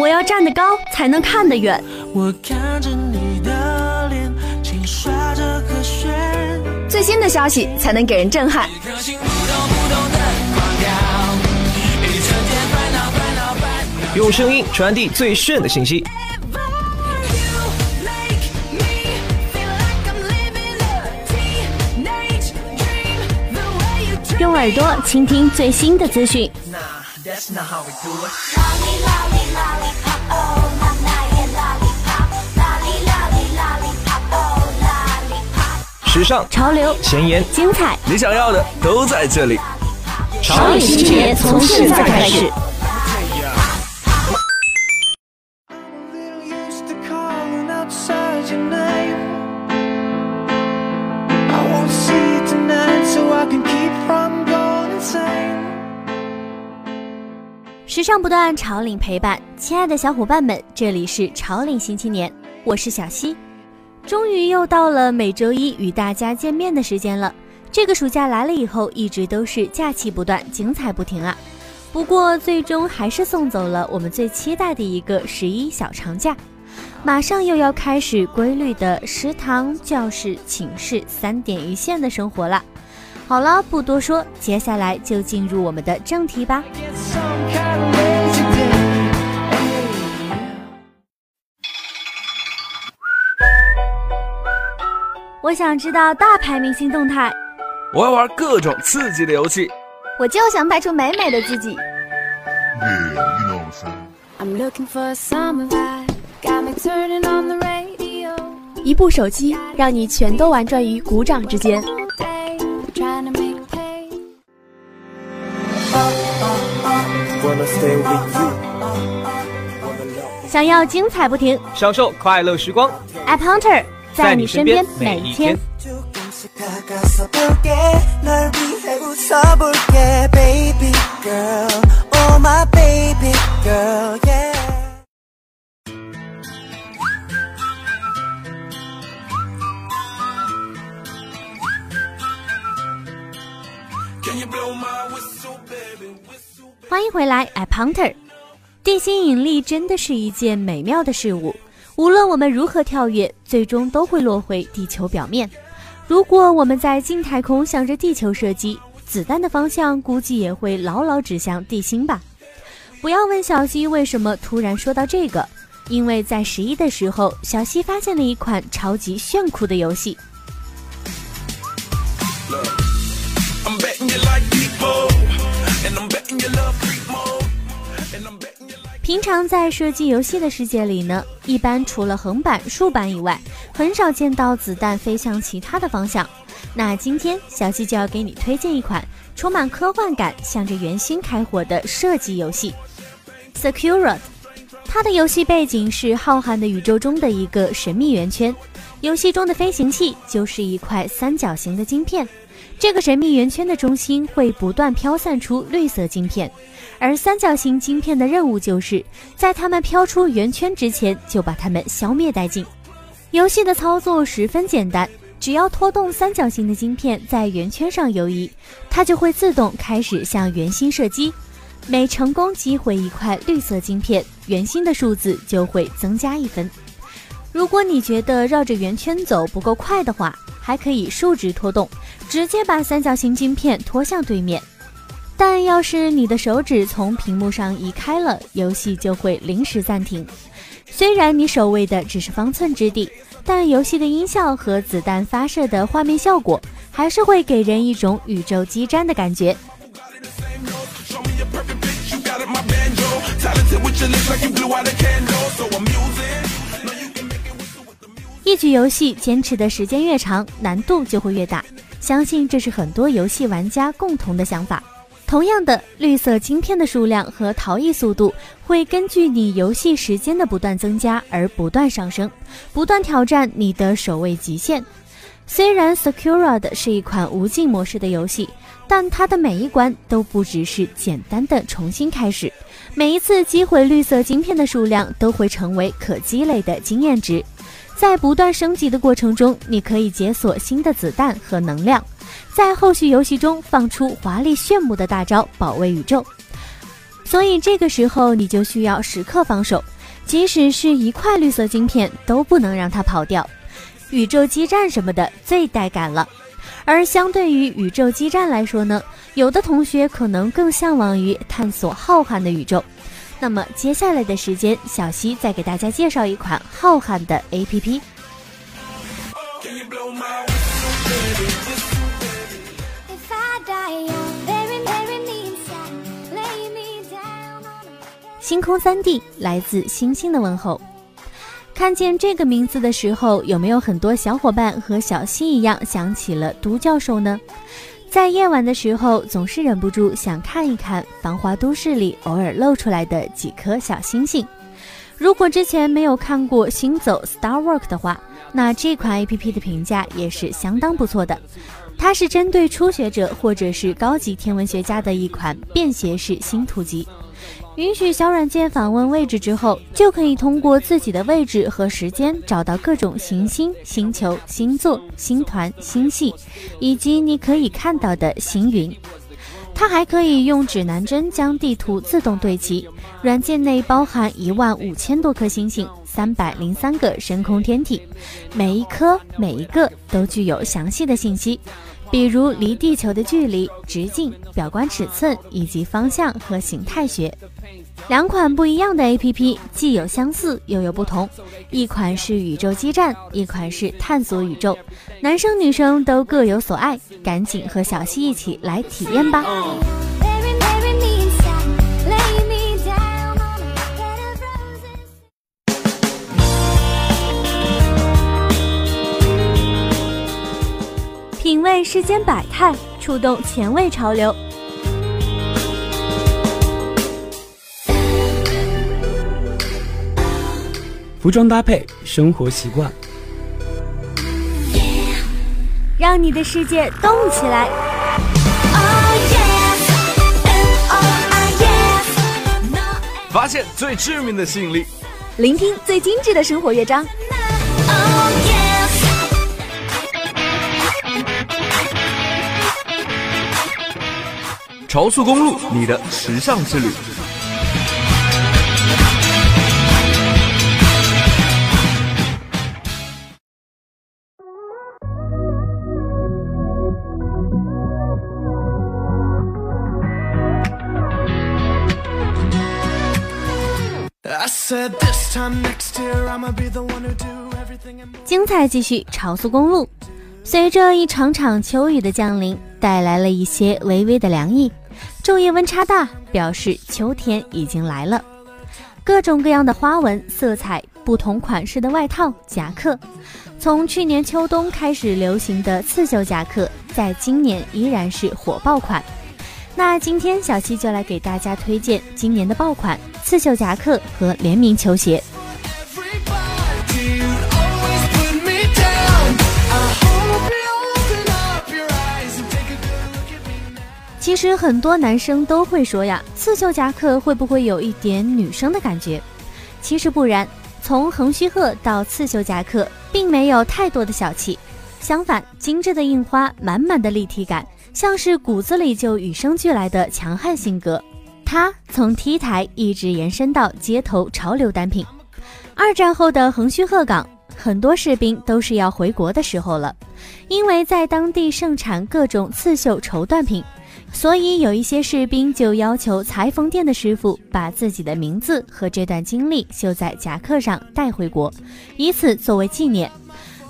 我要站得高才能看得远。我看着你的脸，轻刷着和弦，最新的消息才能给人震撼。一颗心扑通扑通的狂跳，一整天烦恼烦恼烦恼。用声音传递最炫的信息。You make me feel like I'm living a teenage dream. The way you treat 用耳朵倾听最新的资讯 that's not how we do it la li la li la lipao la li la li la lipao la lipa 时尚潮流前沿精彩你想要的都在这里潮流新节从现在开始上不断，潮领陪伴，亲爱的小伙伴们，这里是潮领新青年，我是小溪。终于又到了每周一与大家见面的时间了。这个暑假来了以后，一直都是假期不断，精彩不停啊。不过最终还是送走了我们最期待的一个十一小长假，马上又要开始规律的食堂、教室、寝室三点一线的生活了。好了，不多说，接下来就进入我们的正题吧。我想知道大牌明星动态。我要玩各种刺激的游戏。我就想拍出美美的自己。一部手机让你全都玩转于鼓掌之间。想要精彩不停，享受快乐时光。I Hunter。在你身边每一天。欢迎回来，I Punter。地心引力真的是一件美妙的事物，无论我们如何跳跃，最终都会落回地球表面。如果我们在近太空向着地球射击，子弹的方向估计也会牢牢指向地心吧。不要问小溪为什么突然说到这个，因为在十一的时候，小溪发现了一款超级炫酷的游戏。平常在射击游戏的世界里呢，一般除了横版、竖版以外，很少见到子弹飞向其他的方向。那今天小七就要给你推荐一款充满科幻感、向着圆心开火的射击游戏《Secure》。它的游戏背景是浩瀚的宇宙中的一个神秘圆圈，游戏中的飞行器就是一块三角形的晶片。这个神秘圆圈的中心会不断飘散出绿色晶片，而三角形晶片的任务就是在它们飘出圆圈之前就把它们消灭殆尽。游戏的操作十分简单，只要拖动三角形的晶片在圆圈上游移，它就会自动开始向圆心射击。每成功击毁一块绿色晶片，圆心的数字就会增加一分。如果你觉得绕着圆圈走不够快的话，还可以竖直拖动，直接把三角形晶片拖向对面。但要是你的手指从屏幕上移开了，游戏就会临时暂停。虽然你守卫的只是方寸之地，但游戏的音效和子弹发射的画面效果，还是会给人一种宇宙激战的感觉。一局游戏坚持的时间越长，难度就会越大。相信这是很多游戏玩家共同的想法。同样的，绿色晶片的数量和逃逸速度会根据你游戏时间的不断增加而不断上升，不断挑战你的守卫极限。虽然 Secured 是一款无尽模式的游戏，但它的每一关都不只是简单的重新开始，每一次击毁绿色晶片的数量都会成为可积累的经验值。在不断升级的过程中，你可以解锁新的子弹和能量，在后续游戏中放出华丽炫目的大招，保卫宇宙。所以这个时候你就需要时刻防守，即使是一块绿色晶片都不能让它跑掉。宇宙基站什么的最带感了。而相对于宇宙基站来说呢，有的同学可能更向往于探索浩瀚的宇宙。那么接下来的时间，小溪再给大家介绍一款浩瀚的 APP。If I die young, bury, bury me inside, lay me down on a 星空三 D 来自星星的问候。看见这个名字的时候，有没有很多小伙伴和小溪一样想起了都教授呢？在夜晚的时候，总是忍不住想看一看繁华都市里偶尔露出来的几颗小星星。如果之前没有看过《行走 Starwork》的话，那这款 APP 的评价也是相当不错的。它是针对初学者或者是高级天文学家的一款便携式星图集。允许小软件访问位置之后，就可以通过自己的位置和时间找到各种行星、星球、星座、星团、星系，以及你可以看到的星云。它还可以用指南针将地图自动对齐。软件内包含一万五千多颗星星，三百零三个深空天体，每一颗每一个都具有详细的信息。比如离地球的距离、直径、表观尺寸以及方向和形态学。两款不一样的 APP 既有相似又有不同，一款是宇宙基站，一款是探索宇宙。男生女生都各有所爱，赶紧和小溪一起来体验吧！品味世间百态，触动前卫潮流。服装搭配、生活习惯，让你的世界动起来！Oh oh ah 发现最致命的吸引力，聆听最精致的生活乐章，潮速公路，你的时尚之旅。精彩继续，潮速公路。随着一场场秋雨的降临，带来了一些微微的凉意。昼夜温差大，表示秋天已经来了。各种各样的花纹、色彩、不同款式的外套、夹克，从去年秋冬开始流行的刺绣夹克，在今年依然是火爆款。那今天小七就来给大家推荐今年的爆款刺绣夹克和联名球鞋。其实很多男生都会说呀，刺绣夹克会不会有一点女生的感觉？其实不然，从横须贺到刺绣夹克，并没有太多的小气，相反，精致的印花，满满的立体感，像是骨子里就与生俱来的强悍性格。它从 T 台一直延伸到街头潮流单品。二战后的横须贺港，很多士兵都是要回国的时候了，因为在当地盛产各种刺绣绸缎品。所以有一些士兵就要求裁缝店的师傅把自己的名字和这段经历绣在夹克上带回国，以此作为纪念。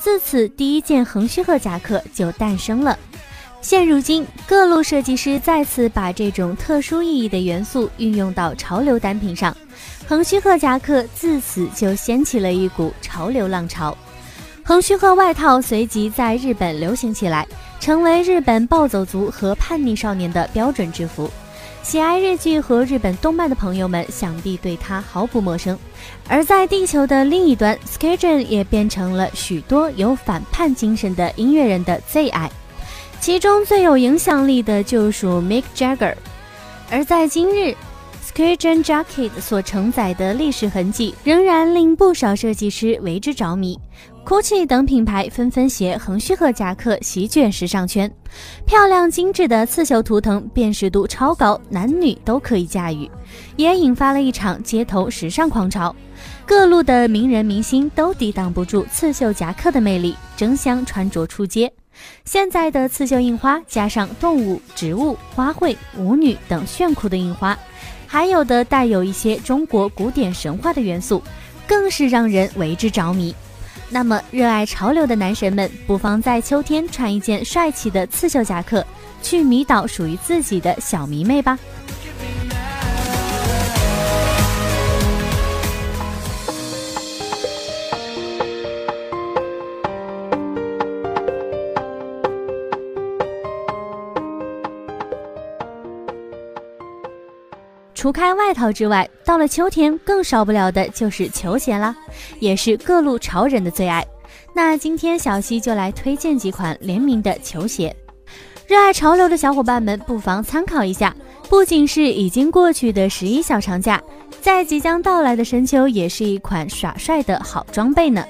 自此，第一件横须贺夹克就诞生了。现如今，各路设计师再次把这种特殊意义的元素运用到潮流单品上，横须贺夹克自此就掀起了一股潮流浪潮。横须贺外套随即在日本流行起来。成为日本暴走族和叛逆少年的标准制服。喜爱日剧和日本动漫的朋友们想必对它毫不陌生。而在地球的另一端 s k a t e r 也变成了许多有反叛精神的音乐人的最爱，其中最有影响力的就属 Mick Jagger。而在今日 s k a t e r Jacket 所承载的历史痕迹，仍然令不少设计师为之着迷。，GUCCI 等品牌纷纷携横须贺夹克席卷时尚圈，漂亮精致的刺绣图腾辨识度超高，男女都可以驾驭，也引发了一场街头时尚狂潮。各路的名人明星都抵挡不住刺绣夹克的魅力，争相穿着出街。现在的刺绣印花加上动物、植物、花卉、舞女等炫酷的印花，还有的带有一些中国古典神话的元素，更是让人为之着迷。那么，热爱潮流的男神们，不妨在秋天穿一件帅气的刺绣夹克，去迷倒属于自己的小迷妹吧。除开外套之外，到了秋天更少不了的就是球鞋啦，也是各路潮人的最爱。那今天小溪就来推荐几款联名的球鞋，热爱潮流的小伙伴们不妨参考一下。不仅是已经过去的十一小长假，在即将到来的深秋，也是一款耍帅的好装备呢。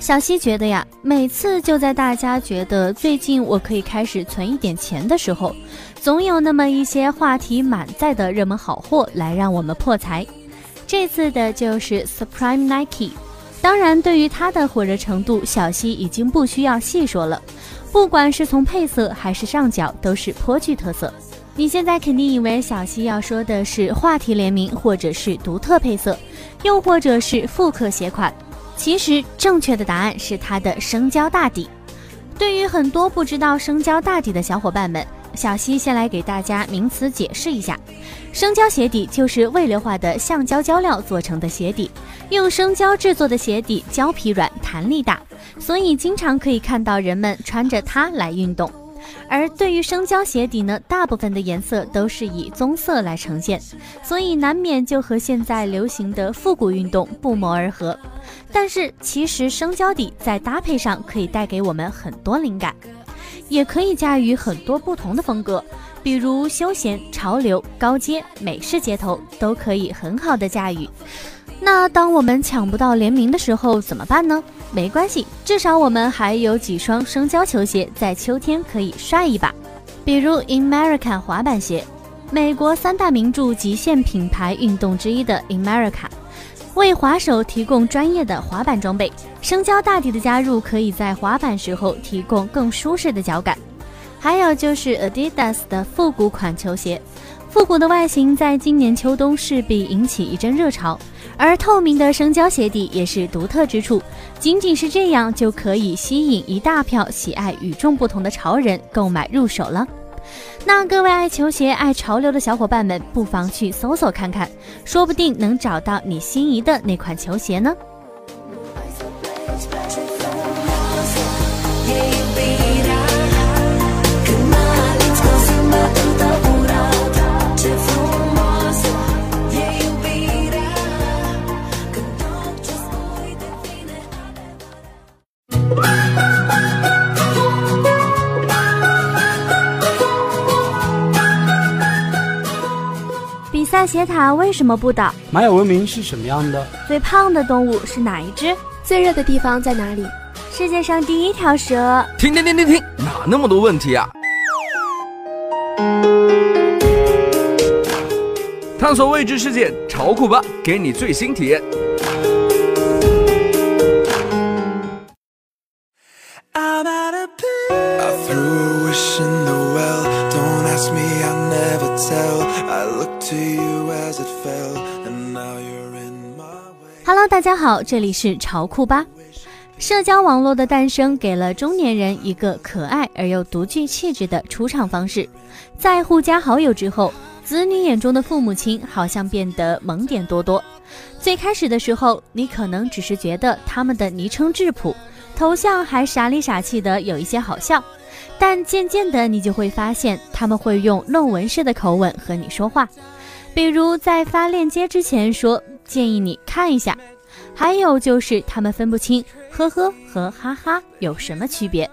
小溪觉得呀，每次就在大家觉得最近我可以开始存一点钱的时候，总有那么一些话题满载的热门好货来让我们破财。这次的就是 Supreme Nike。当然，对于它的火热程度，小溪已经不需要细说了。不管是从配色还是上脚，都是颇具特色。你现在肯定以为小溪要说的是话题联名，或者是独特配色，又或者是复刻鞋款。其实正确的答案是它的生胶大底。对于很多不知道生胶大底的小伙伴们，小溪先来给大家名词解释一下：生胶鞋底就是未硫化的橡胶胶料做成的鞋底，用生胶制作的鞋底胶皮软、弹力大，所以经常可以看到人们穿着它来运动。而对于生胶鞋底呢，大部分的颜色都是以棕色来呈现，所以难免就和现在流行的复古运动不谋而合。但是其实生胶底在搭配上可以带给我们很多灵感，也可以驾驭很多不同的风格，比如休闲、潮流、高阶、美式街头都可以很好的驾驭。那当我们抢不到联名的时候怎么办呢？没关系，至少我们还有几双生胶球鞋，在秋天可以帅一把。比如 America 滑板鞋，美国三大名著极限品牌运动之一的 America，为滑手提供专业的滑板装备。生胶大底的加入，可以在滑板时候提供更舒适的脚感。还有就是 Adidas 的复古款球鞋，复古的外形在今年秋冬势必引起一阵热潮。而透明的生胶鞋底也是独特之处，仅仅是这样就可以吸引一大票喜爱与众不同的潮人购买入手了。那各位爱球鞋、爱潮流的小伙伴们，不妨去搜索看看，说不定能找到你心仪的那款球鞋呢。比萨斜塔为什么不倒？玛雅文明是什么样的？最胖的动物是哪一只？最热的地方在哪里？世界上第一条蛇。停停停停停，哪那么多问题啊？探索未知世界，潮酷吧，给你最新体验。大家好，这里是潮酷吧。社交网络的诞生，给了中年人一个可爱而又独具气质的出场方式。在互加好友之后，子女眼中的父母亲好像变得萌点多多。最开始的时候，你可能只是觉得他们的昵称质朴，头像还傻里傻气的，有一些好笑。但渐渐的，你就会发现他们会用论文式的口吻和你说话，比如在发链接之前说建议你看一下。还有就是他们分不清呵呵和哈哈有什么区别，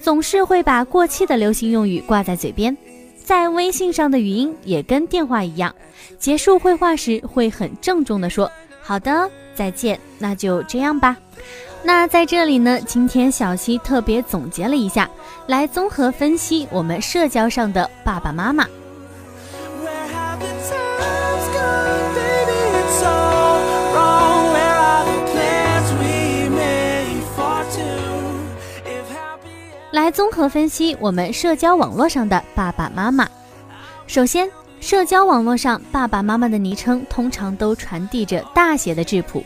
总是会把过气的流行用语挂在嘴边。在微信上的语音也跟电话一样，结束会话时会很郑重地说：“好的，再见，那就这样吧。”那在这里呢，今天小溪特别总结了一下，来综合分析我们社交上的爸爸妈妈。综合分析我们社交网络上的爸爸妈妈。首先，社交网络上爸爸妈妈的昵称通常都传递着大写的质朴，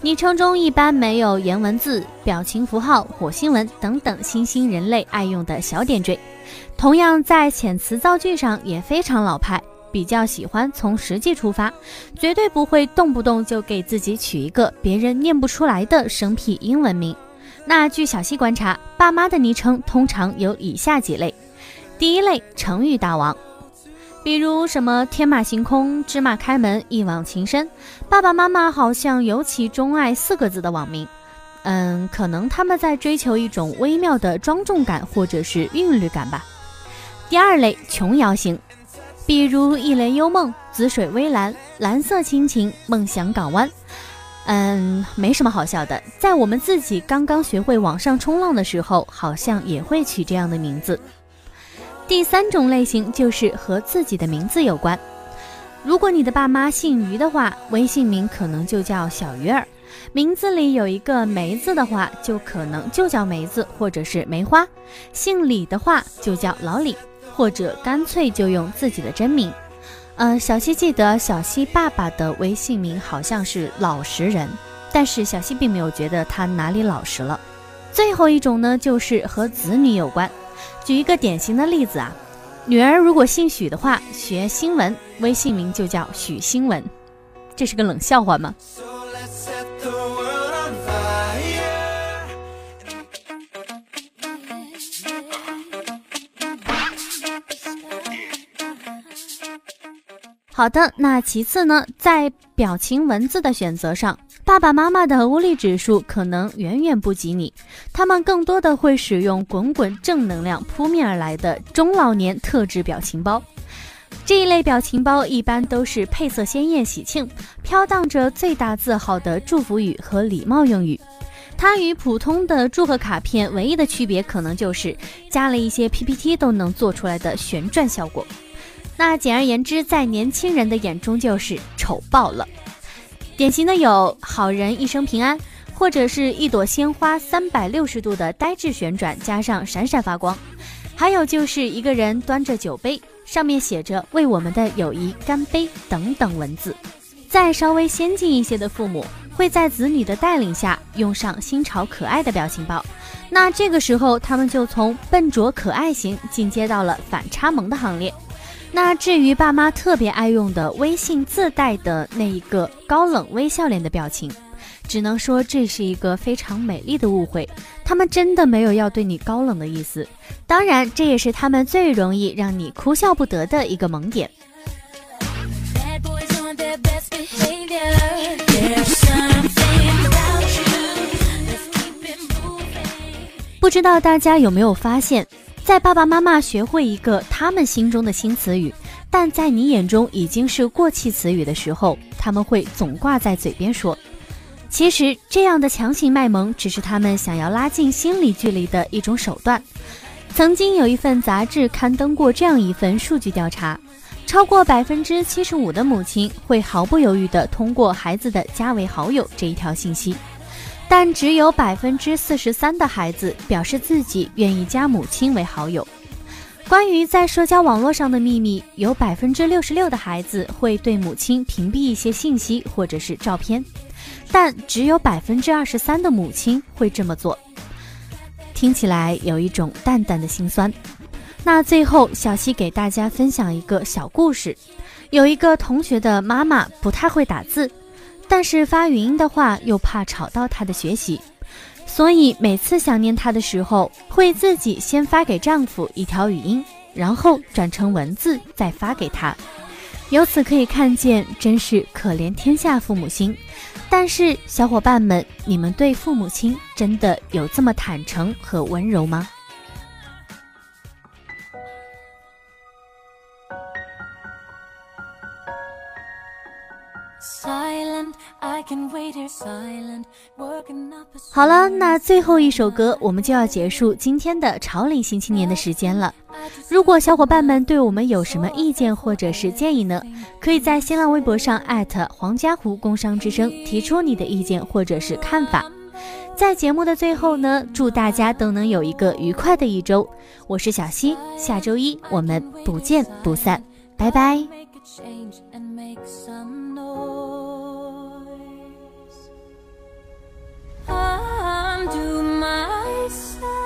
昵称中一般没有颜文字、表情符号、火星文等等新兴人类爱用的小点缀。同样，在遣词造句上也非常老派，比较喜欢从实际出发，绝对不会动不动就给自己取一个别人念不出来的生僻英文名。那据小溪观察，爸妈的昵称通常有以下几类：第一类，成语大王，比如什么天马行空、芝麻开门、一往情深，爸爸妈妈好像尤其钟爱四个字的网名。嗯，可能他们在追求一种微妙的庄重感或者是韵律感吧。第二类，琼瑶型，比如一帘幽梦、紫水微澜、蓝色亲情、梦想港湾。嗯，没什么好笑的。在我们自己刚刚学会网上冲浪的时候，好像也会取这样的名字。第三种类型就是和自己的名字有关。如果你的爸妈姓于的话，微信名可能就叫小鱼儿；名字里有一个梅字的话，就可能就叫梅子或者是梅花；姓李的话就叫老李，或者干脆就用自己的真名。嗯，小西记得小西爸爸的微信名好像是老实人，但是小西并没有觉得他哪里老实了。最后一种呢，就是和子女有关。举一个典型的例子啊，女儿如果姓许的话，学新闻，微信名就叫许新闻，这是个冷笑话吗？好的，那其次呢，在表情文字的选择上，爸爸妈妈的无力指数可能远远不及你，他们更多的会使用滚滚正能量扑面而来的中老年特制表情包。这一类表情包一般都是配色鲜艳、喜庆，飘荡着最大字号的祝福语和礼貌用语。它与普通的祝贺卡片唯一的区别，可能就是加了一些 PPT 都能做出来的旋转效果。那简而言之，在年轻人的眼中就是丑爆了。典型的有“好人一生平安”，或者是一朵鲜花三百六十度的呆滞旋转，加上闪闪发光。还有就是一个人端着酒杯，上面写着“为我们的友谊干杯”等等文字。再稍微先进一些的父母，会在子女的带领下用上新潮可爱的表情包。那这个时候，他们就从笨拙可爱型进阶到了反差萌的行列。那至于爸妈特别爱用的微信自带的那一个高冷微笑脸的表情，只能说这是一个非常美丽的误会。他们真的没有要对你高冷的意思，当然这也是他们最容易让你哭笑不得的一个萌点。不知道大家有没有发现，在爸爸妈妈学会一个他们心中的新词语，但在你眼中已经是过气词语的时候，他们会总挂在嘴边说。其实，这样的强行卖萌只是他们想要拉近心理距离的一种手段。曾经有一份杂志刊登过这样一份数据调查，超过百分之七十五的母亲会毫不犹豫地通过孩子的加为好友这一条信息。但只有百分之四十三的孩子表示自己愿意加母亲为好友。关于在社交网络上的秘密，有百分之六十六的孩子会对母亲屏蔽一些信息或者是照片，但只有百分之二十三的母亲会这么做。听起来有一种淡淡的心酸。那最后，小溪给大家分享一个小故事：有一个同学的妈妈不太会打字。但是发语音的话又怕吵到她的学习，所以每次想念她的时候，会自己先发给丈夫一条语音，然后转成文字再发给他。由此可以看见，真是可怜天下父母心。但是小伙伴们，你们对父母亲真的有这么坦诚和温柔吗？好了，那最后一首歌，我们就要结束今天的潮领新青年的时间了。如果小伙伴们对我们有什么意见或者是建议呢？可以在新浪微博上艾特黄家湖工商之声提出你的意见或者是看法。在节目的最后呢，祝大家都能有一个愉快的一周。我是小溪，下周一我们不见不散，拜拜。come to my side.